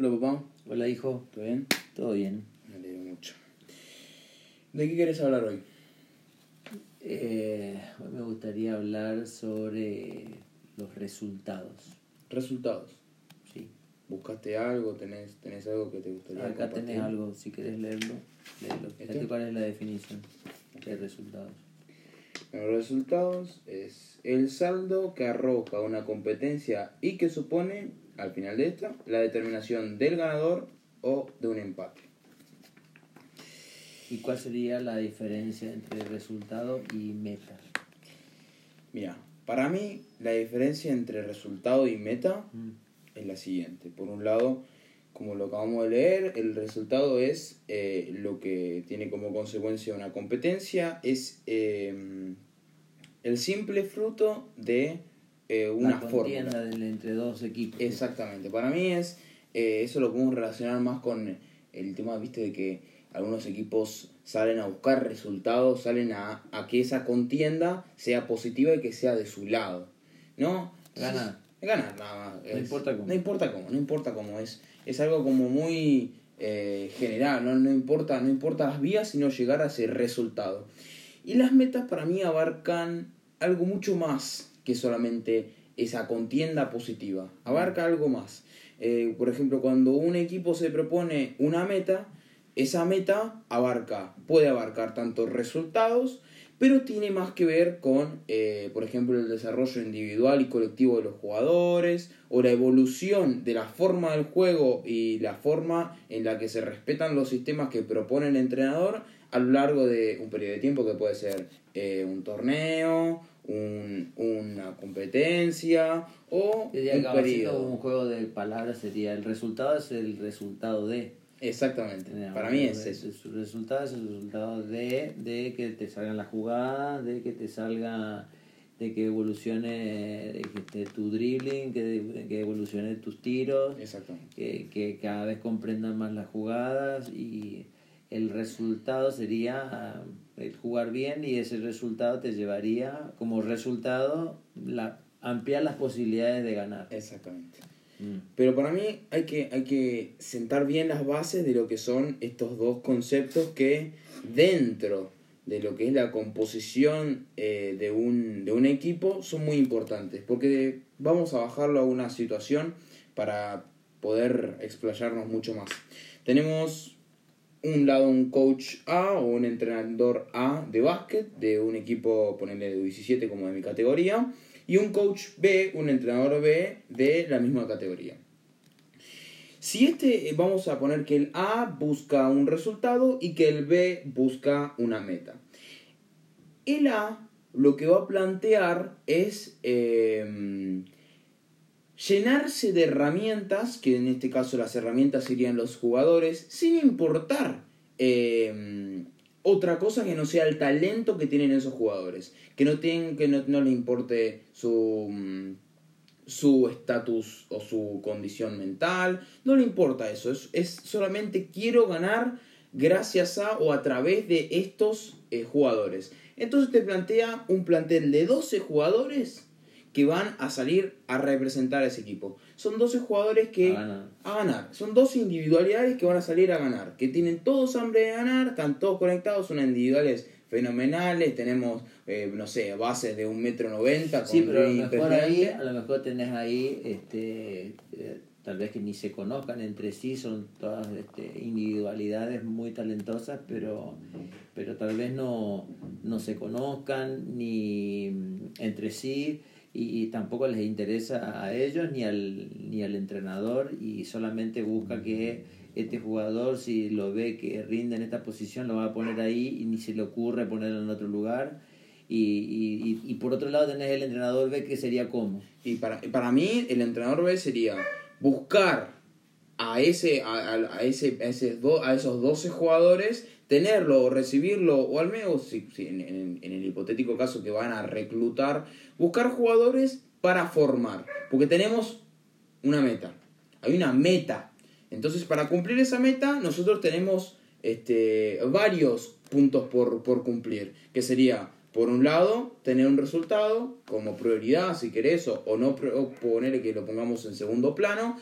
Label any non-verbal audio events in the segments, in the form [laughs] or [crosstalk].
Hola papá, Hola hijo, ¿todo bien? ¿todo bien? Me alegro mucho. ¿De qué quieres hablar hoy? Eh, hoy me gustaría hablar sobre los resultados. Resultados. ¿sí? ¿Buscaste algo? ¿Tenés, tenés algo que te gustaría Acá compartir? tenés algo, si querés leerlo, léelo. ¿Este? cuál es la definición de resultados. Los resultados es el saldo que arroja una competencia y que supone, al final de esta, la determinación del ganador o de un empate. ¿Y cuál sería la diferencia entre resultado y meta? Mira, para mí la diferencia entre resultado y meta Mm, es la siguiente. Por un lado, como lo acabamos de leer, el resultado es eh, lo que tiene como consecuencia una competencia, es eh, el simple fruto de eh, una la contienda fórmula. del- entre dos equipos. Exactamente, para mí es, eh, eso lo podemos relacionar más con el tema, viste, de que algunos equipos salen a buscar resultados, salen a, a que esa contienda sea positiva y que sea de su lado, ¿no? Ganar. Ganar, nada más. No importa cómo. No importa cómo, no importa cómo es. Es algo como muy eh, general, ¿no? No, importa, no importa las vías, sino llegar a ese resultado. Y las metas para mí abarcan algo mucho más que solamente esa contienda positiva. Abarca algo más. Eh, por ejemplo, cuando un equipo se propone una meta, esa meta abarca, puede abarcar tanto resultados, pero tiene más que ver con, eh, por ejemplo, el desarrollo individual y colectivo de los jugadores, o la evolución de la forma del juego y la forma en la que se respetan los sistemas que propone el entrenador a lo largo de un periodo de tiempo que puede ser eh, un torneo, una competencia o Sería un periodo. un juego de palabras, sería el resultado es el resultado de. Exactamente, para mí es eso. El resultado es el resultado de, de que te salgan las jugadas, de que te salga, de que evolucione esté tu dribbling, que, que evolucione tus tiros, Exactamente. que, que cada vez comprendan más las jugadas y el resultado sería el jugar bien y ese resultado te llevaría como resultado la, ampliar las posibilidades de ganar. Exactamente. Mm. Pero para mí hay que, hay que sentar bien las bases de lo que son estos dos conceptos que dentro de lo que es la composición eh, de, un, de un equipo son muy importantes. Porque vamos a bajarlo a una situación para poder explayarnos mucho más. Tenemos un lado un coach A o un entrenador A de básquet de un equipo, ponerle de 17 como de mi categoría, y un coach B, un entrenador B de la misma categoría. Si este, eh, vamos a poner que el A busca un resultado y que el B busca una meta. El A lo que va a plantear es eh, llenarse de herramientas, que en este caso las herramientas serían los jugadores, sin importar eh, otra cosa que no sea el talento que tienen esos jugadores. Que no, tienen, que no, no le importe su mm, su estatus o su condición mental, no le importa eso, es, es solamente quiero ganar gracias a o a través de estos eh, jugadores. Entonces te plantea un plantel de 12 jugadores que van a salir a representar a ese equipo. Son 12 jugadores que A ganar. a ganar. Son 12 individualidades que van a salir a ganar, que tienen todos hambre de ganar, están todos conectados, son individuales fenomenales, tenemos, eh, no sé, bases de un metro noventa. Sí, pero a lo mejor ahí, a lo mejor tenés ahí, este, eh, tal vez que ni se conozcan entre sí, son todas este, individualidades muy talentosas, pero, pero tal vez no, no se conozcan ni mm, entre sí y, y tampoco les interesa a ellos ni al, ni al entrenador y solamente busca que este jugador si lo ve que rinde en esta posición lo va a poner ahí y ni se le ocurre ponerlo en otro lugar. Y, y, y, y por otro lado tenés el entrenador B que sería como Y para, para mí, el entrenador B sería buscar a ese, a, a- ese, a, ese do- a esos 12 jugadores, tenerlo o recibirlo, o al menos, si, si en, en- el hipotético caso que van a reclutar, buscar jugadores para formar. Porque tenemos una meta. Hay una meta. Entonces, para cumplir esa meta, nosotros tenemos este, varios puntos por, por cumplir. Que sería, por un lado, tener un resultado como prioridad, si querés, o, no o ponerle que lo pongamos en segundo plano.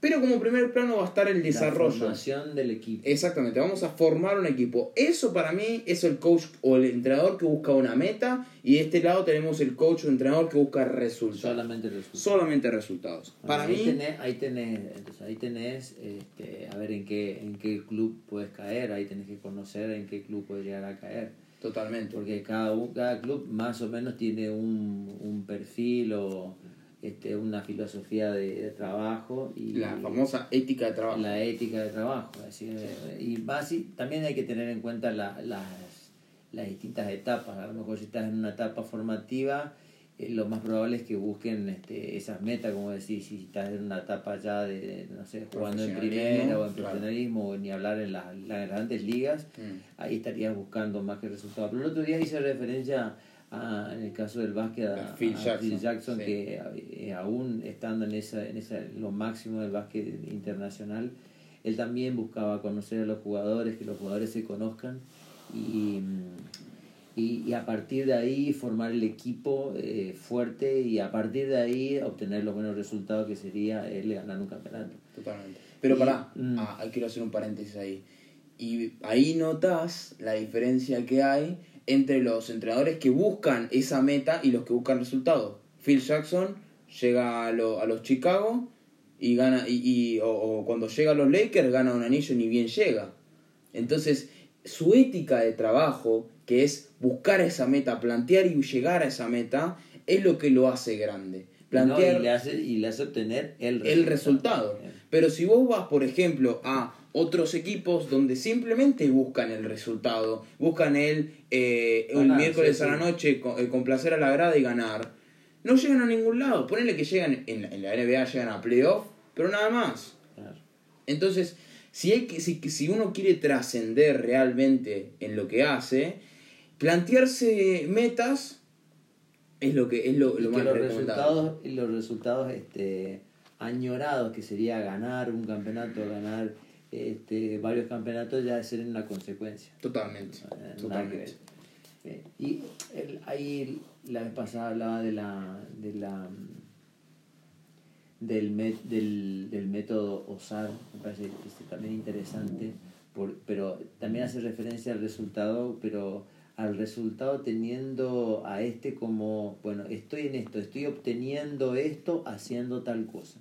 Pero como primer plano va a estar el desarrollo. La formación del equipo. Exactamente, vamos a formar un equipo. Eso para mí es el coach o el entrenador que busca una meta y de este lado tenemos el coach o entrenador que busca resultados. Solamente resultados. Solamente resultados. para ahí mí... Tenés, ahí tenés, entonces ahí tenés este, a ver en qué, en qué club puedes caer, ahí tenés que conocer en qué club puedes llegar a caer. Totalmente. Porque cada, cada club más o menos tiene un, un perfil o este, una filosofía de, trabajo. Y, la famosa ética de trabajo. La ética de trabajo. y también hay que tener en cuenta las, las distintas etapas. A lo mejor si estás en una etapa formativa, eh, lo más probable es que busquen este, esas metas, como decir, si estás en una etapa ya de, no sé, jugando en primera o en profesionalismo, o ni hablar en las, las grandes ligas, mm. ahí estarías buscando más que resultados. Pero el otro día hice referencia en el caso del básquet a, Phil Jackson, que eh, aún estando en esa, en esa lo máximo del básquet internacional él también buscaba conocer a los jugadores que los jugadores se conozcan y, y, a partir de ahí formar el equipo eh, fuerte y a partir de ahí obtener los buenos resultados que sería él ganar un campeonato. Totalmente. Pero para mm. ah, quiero hacer un paréntesis ahí. Y ahí notas la diferencia que hay entre los entrenadores que buscan esa meta y los que buscan resultados. Phil Jackson llega a, los Chicago y gana, y, o, cuando llega a los Lakers gana un anillo y ni bien llega. Entonces, su ética de trabajo, que es buscar esa meta, plantear y llegar a esa meta, es lo que lo hace grande. Plantear, y, le hace, y le hace obtener el resultado. el resultado. Pero si vos vas, por ejemplo, a otros equipos donde simplemente buscan el resultado, buscan el, eh, el miércoles a la noche eh, complacer a la grada y ganar, no llegan a ningún lado. Ponele que llegan, en la, en la NBA llegan a playoff, pero nada más. Entonces, si, hay que, si, si uno quiere trascender realmente en lo que hace, plantearse metas es lo que es lo, lo más los resultados y los resultados este añorados que sería ganar un campeonato ganar este, varios campeonatos ya ser una consecuencia. Totalmente. totalmente. Eh, y ahí la vez pasada hablaba de la, de la del, del, del método OSAR, me parece que es también interesante, por, pero también hace referencia al resultado, pero al resultado teniendo a este como, bueno, estoy en esto, estoy obteniendo esto haciendo tal cosa.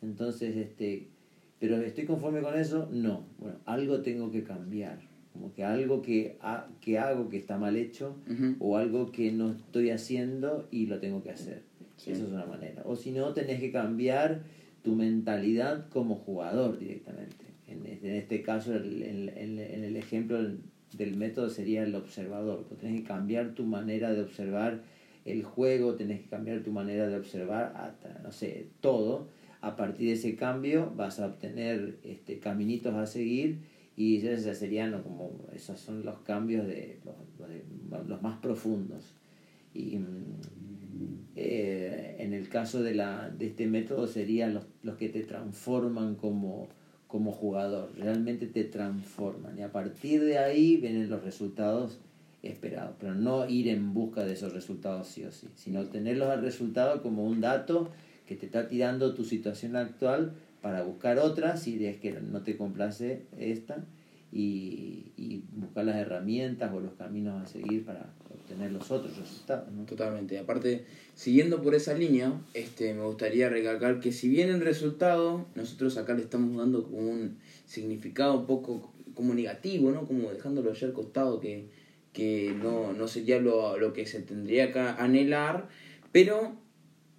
Entonces, este, pero ¿estoy conforme con eso? No. Bueno, algo tengo que cambiar. Como que algo que, que hago que está mal hecho o algo que no estoy haciendo y lo tengo que hacer. Esa es una manera. O si no, tenés que cambiar tu mentalidad como jugador directamente. En, este caso, en, el ejemplo del método sería el observador. Pues tenés que cambiar tu manera de observar el juego, tenés que cambiar tu manera de observar hasta, no sé, todo a partir de ese cambio vas a obtener este, caminitos a seguir y esos serían como esos son los cambios de los, más profundos. Y mm, eh, en el caso de, la, de este método serían los, los que te transforman como, como jugador. Realmente te transforman y a partir de ahí vienen los resultados esperados pero no ir en busca de esos resultados sí o sí sino tenerlos al resultado como un dato que te está tirando tu situación actual para buscar otra si es que no te complace esta y, buscar las herramientas o los caminos a seguir para obtener los otros resultados. ¿no? Totalmente. Aparte, siguiendo por esa línea, este, me gustaría recalcar que si bien el resultado, nosotros acá le estamos dando como un significado un poco como negativo, ¿no? como dejándolo ayer costado, que, que no, no sería lo, lo que se tendría que anhelar, pero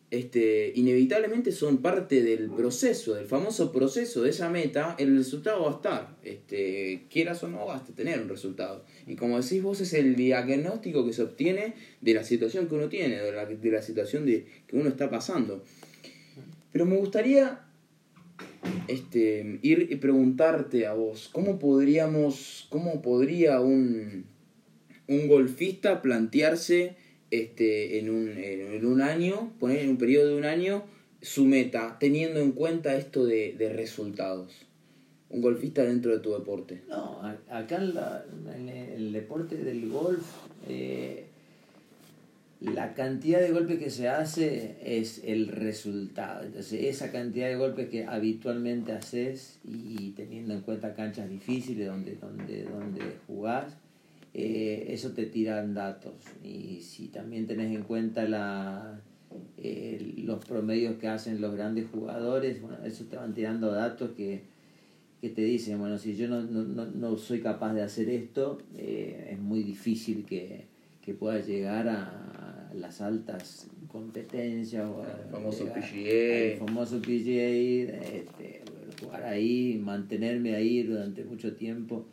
este, inevitablemente son parte del proceso, del famoso proceso de esa meta, el resultado va a estar, este, quieras o no, vas a tener un resultado. Y como decís vos, es el diagnóstico que se obtiene de la situación que uno tiene, de la, de la situación de, que uno está pasando. Pero me gustaría este, ir y preguntarte a vos, ¿cómo podríamos, cómo podría un, un golfista plantearse este, en, un, en un año, poner en un periodo de un año su meta, teniendo en cuenta esto de, de resultados? Un golfista dentro de tu deporte. No, acá en, el deporte del golf, eh, la cantidad de golpes que se hace es el resultado. Entonces, esa cantidad de golpes que habitualmente haces y teniendo en cuenta canchas difíciles donde, donde, donde jugás, eh, eso te tiran datos. Y si también tenés en cuenta la, eh, los promedios que hacen los grandes jugadores, bueno, eso te van tirando datos que, que te dicen, bueno, si yo no, no, no soy capaz de hacer esto, eh, es muy difícil que, que pueda llegar a, las altas competencias. O el famoso PGA. El famoso PGA, este, jugar ahí, mantenerme ahí durante mucho tiempo.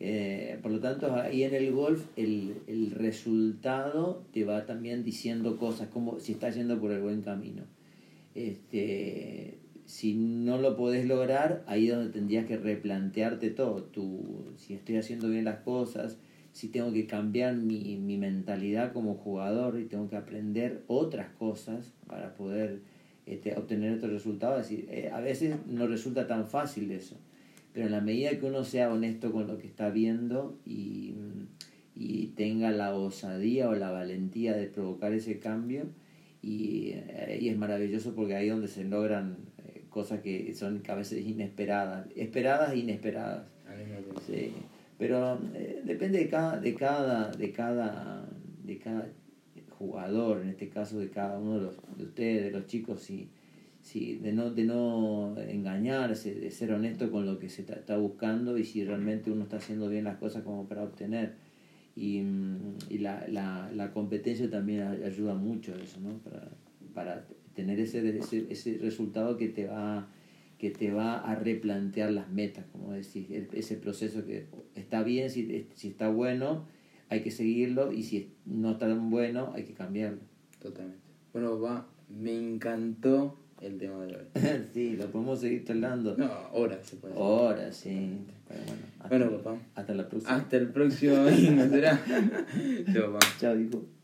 Eh, por lo tanto, ahí en el golf el, el, resultado te va también diciendo cosas, como si estás yendo por el buen camino. Este, si no lo podés lograr, ahí es donde tendrías que replantearte todo. Tu, si estoy haciendo bien las cosas, si tengo que cambiar mi, mi mentalidad como jugador y tengo que aprender otras cosas para poder este, obtener otros resultados. Eh, a veces no resulta tan fácil eso, pero en la medida que uno sea honesto con lo que está viendo y, y tenga la osadía o la valentía de provocar ese cambio, y, eh, y es maravilloso porque ahí es donde se logran eh, cosas que son a veces inesperadas, esperadas e inesperadas. Sí. Pero eh, depende de cada, de cada, de cada, de cada jugador, en este caso de cada uno de, los, de ustedes, de los chicos, si, si, de, no, de no engañarse, de ser honesto con lo que se está buscando y si realmente uno está haciendo bien las cosas como para obtener. Y, y la, la, la competencia también ayuda mucho a eso, ¿no? Para, para tener ese, ese, ese resultado que te va que te va a replantear las metas, como decís, ese proceso que está bien, si, si está bueno, hay que seguirlo y si no está tan bueno, hay que cambiarlo. Totalmente. Bueno, papá, me encantó el tema de hoy. [laughs] sí, lo podemos seguir charlando. No, horas se puede. Horas, sí. bueno, papá. Hasta la próxima. Hasta el próximo. [laughs] Chao, papá. Chao, hijo.